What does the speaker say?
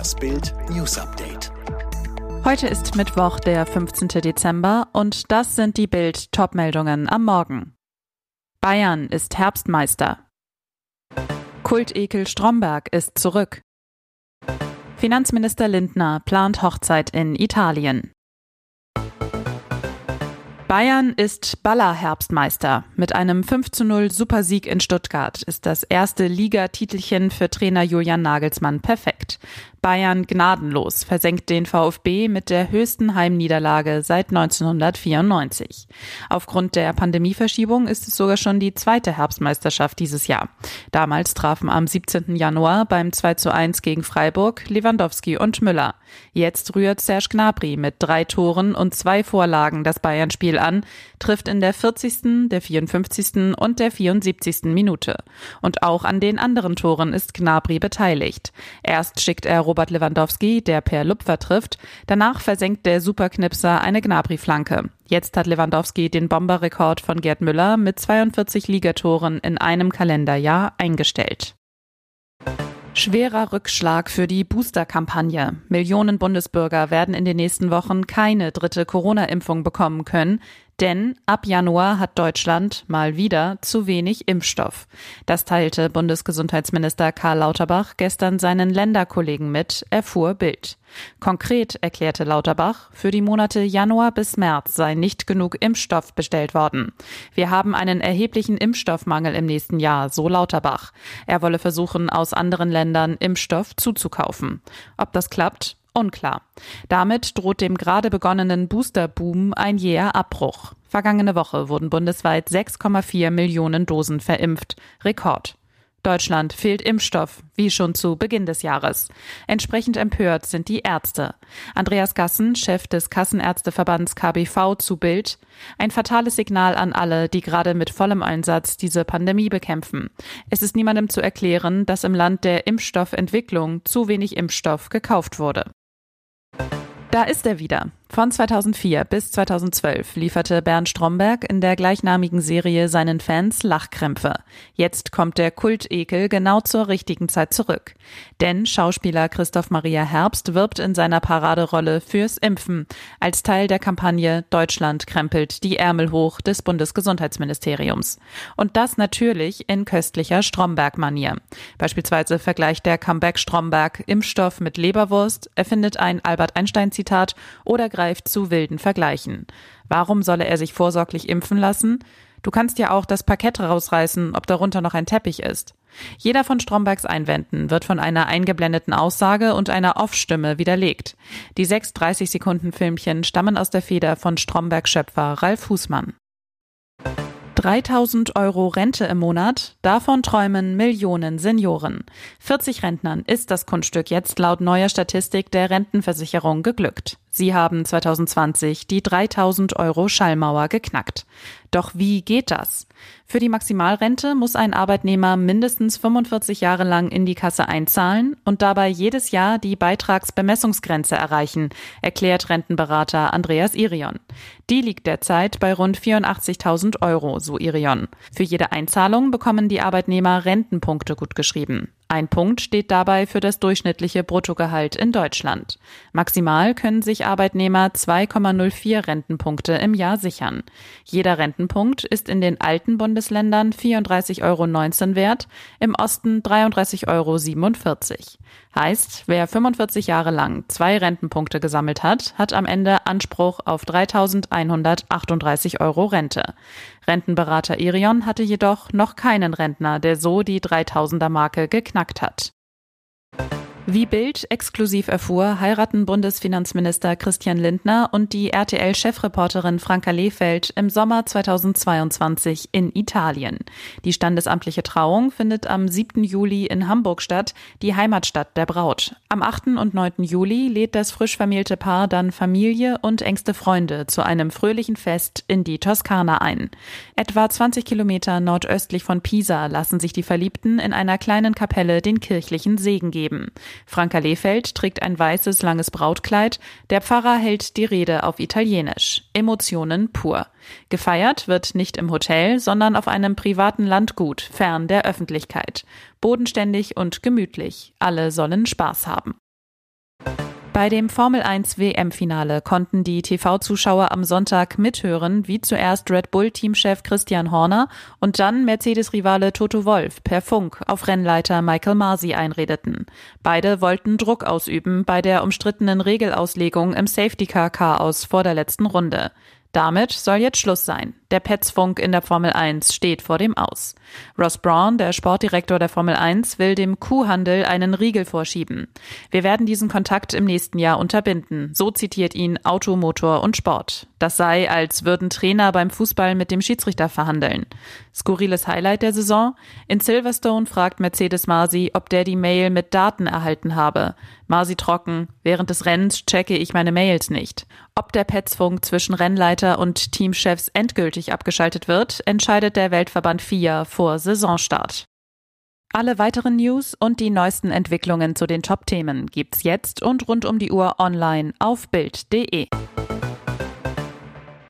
Das Bild News Update. Heute ist Mittwoch, der 15. Dezember, und das sind die Bild Topmeldungen am Morgen. Bayern ist Herbstmeister. Kultekel Stromberg ist zurück. Finanzminister Lindner plant Hochzeit in Italien. Bayern ist Baller-Herbstmeister. Mit einem 5 zu 0 Supersieg in Stuttgart ist das erste Ligatitelchen für Trainer Julian Nagelsmann perfekt. Bayern gnadenlos versenkt den VfB mit der höchsten Heimniederlage seit 1994. Aufgrund der Pandemieverschiebung ist es sogar schon die zweite Herbstmeisterschaft dieses Jahr. Damals trafen am 17. Januar beim 2 zu 1 gegen Freiburg Lewandowski und Müller. Jetzt rührt Serge Gnabry mit drei Toren und zwei Vorlagen das Bayern-Spiel an, trifft in der 40., der 54. und der 74. Minute. Und auch an den anderen Toren ist Gnabry beteiligt. Erst schickt er Robert Lewandowski, der per Lupfer trifft. Danach versenkt der Superknipser eine Gnabry-Flanke. Jetzt hat Lewandowski den Bomberrekord von Gerd Müller mit 42 Ligatoren in einem Kalenderjahr eingestellt. Schwerer Rückschlag für die Booster-Kampagne. Millionen Bundesbürger werden in den nächsten Wochen keine dritte Corona-Impfung bekommen können, denn ab Januar hat Deutschland mal wieder zu wenig Impfstoff. Das teilte Bundesgesundheitsminister Karl Lauterbach gestern seinen Länderkollegen mit, erfuhr Bild. Konkret erklärte Lauterbach, für die Monate Januar bis März sei nicht genug Impfstoff bestellt worden. Wir haben einen erheblichen Impfstoffmangel im nächsten Jahr, so Lauterbach. Er wolle versuchen, aus anderen Ländern Impfstoff zuzukaufen. Ob das klappt, Unklar. Damit droht dem gerade begonnenen Booster-Boom ein jäher Abbruch. Vergangene Woche wurden bundesweit 6,4 Millionen Dosen verimpft. Rekord. Deutschland fehlt Impfstoff, wie schon zu Beginn des Jahres. Entsprechend empört sind die Ärzte. Andreas Gassen, Chef des Kassenärzteverbands KBV zu Bild. Ein fatales Signal an alle, die gerade mit vollem Einsatz diese Pandemie bekämpfen. Es ist niemandem zu erklären, dass im Land der Impfstoffentwicklung zu wenig Impfstoff gekauft wurde. Da ist er wieder. Von 2004 bis 2012 lieferte Bernd Stromberg in der gleichnamigen Serie seinen Fans Lachkrämpfe. Jetzt kommt der Kultekel genau zur richtigen Zeit zurück. Denn Schauspieler Christoph Maria Herbst wirbt in seiner Paraderolle fürs Impfen als Teil der Kampagne Deutschland krempelt die Ärmel hoch des Bundesgesundheitsministeriums. Und das natürlich in köstlicher Stromberg-Manier. Beispielsweise vergleicht der Comeback Stromberg Impfstoff mit Leberwurst, erfindet ein Albert Einstein-Zitat oder greift zu wilden Vergleichen. Warum solle er sich vorsorglich impfen lassen? Du kannst ja auch das Parkett rausreißen, ob darunter noch ein Teppich ist. Jeder von Strombergs Einwänden wird von einer eingeblendeten Aussage und einer Off-Stimme widerlegt. Die sechs 30 Sekunden Filmchen stammen aus der Feder von Strombergs Schöpfer Ralf Fußmann. 3000 Euro Rente im Monat, davon träumen Millionen Senioren. 40 Rentnern ist das Kunststück jetzt laut neuer Statistik der Rentenversicherung geglückt. Sie haben 2020 die 3000 Euro Schallmauer geknackt. Doch wie geht das? Für die Maximalrente muss ein Arbeitnehmer mindestens 45 Jahre lang in die Kasse einzahlen und dabei jedes Jahr die Beitragsbemessungsgrenze erreichen, erklärt Rentenberater Andreas Irion. Die liegt derzeit bei rund 84.000 Euro, so Irion. Für jede Einzahlung bekommen die Arbeitnehmer Rentenpunkte gutgeschrieben. Ein Punkt steht dabei für das durchschnittliche Bruttogehalt in Deutschland. Maximal können sich Arbeitnehmer 2,04 Rentenpunkte im Jahr sichern. Jeder Rentenpunkt ist in den alten Bundesländern 34,19 Euro wert, im Osten 33,47 Euro. Heißt, wer 45 Jahre lang zwei Rentenpunkte gesammelt hat, hat am Ende Anspruch auf 3.138 Euro Rente. Rentenberater Irion hatte jedoch noch keinen Rentner, der so die 3000er Marke geknackt hat. Wie Bild exklusiv erfuhr, heiraten Bundesfinanzminister Christian Lindner und die RTL-Chefreporterin Franka Lehfeld im Sommer 2022 in Italien. Die standesamtliche Trauung findet am 7. Juli in Hamburg statt, die Heimatstadt der Braut. Am 8. und 9. Juli lädt das frisch vermählte Paar dann Familie und engste Freunde zu einem fröhlichen Fest in die Toskana ein. Etwa 20 Kilometer nordöstlich von Pisa lassen sich die Verliebten in einer kleinen Kapelle den kirchlichen Segen geben. Franka Lehfeld trägt ein weißes, langes Brautkleid. Der Pfarrer hält die Rede auf Italienisch. Emotionen pur. Gefeiert wird nicht im Hotel, sondern auf einem privaten Landgut, fern der Öffentlichkeit. Bodenständig und gemütlich. Alle sollen Spaß haben. Bei dem Formel 1 WM-Finale konnten die TV-Zuschauer am Sonntag mithören, wie zuerst Red Bull-Teamchef Christian Horner und dann Mercedes-Rivale Toto Wolf per Funk auf Rennleiter Michael Masi einredeten. Beide wollten Druck ausüben bei der umstrittenen Regelauslegung im Safety-Car-Chaos vor der letzten Runde. Damit soll jetzt Schluss sein. Der Petzfunk in der Formel 1 steht vor dem Aus. Ross Braun, der Sportdirektor der Formel 1, will dem Kuhhandel einen Riegel vorschieben. Wir werden diesen Kontakt im nächsten Jahr unterbinden. So zitiert ihn Auto, Motor und Sport. Das sei, als würden Trainer beim Fußball mit dem Schiedsrichter verhandeln. Skurriles Highlight der Saison? In Silverstone fragt Mercedes Masi, ob der die Mail mit Daten erhalten habe. Masi trocken. Während des Rennens checke ich meine Mails nicht. Ob der Petzfunk zwischen Rennleiter und Teamchefs endgültig abgeschaltet wird, entscheidet der Weltverband FIA vor Saisonstart. Alle weiteren News und die neuesten Entwicklungen zu den Top-Themen gibt's jetzt und rund um die Uhr online auf Bild.de.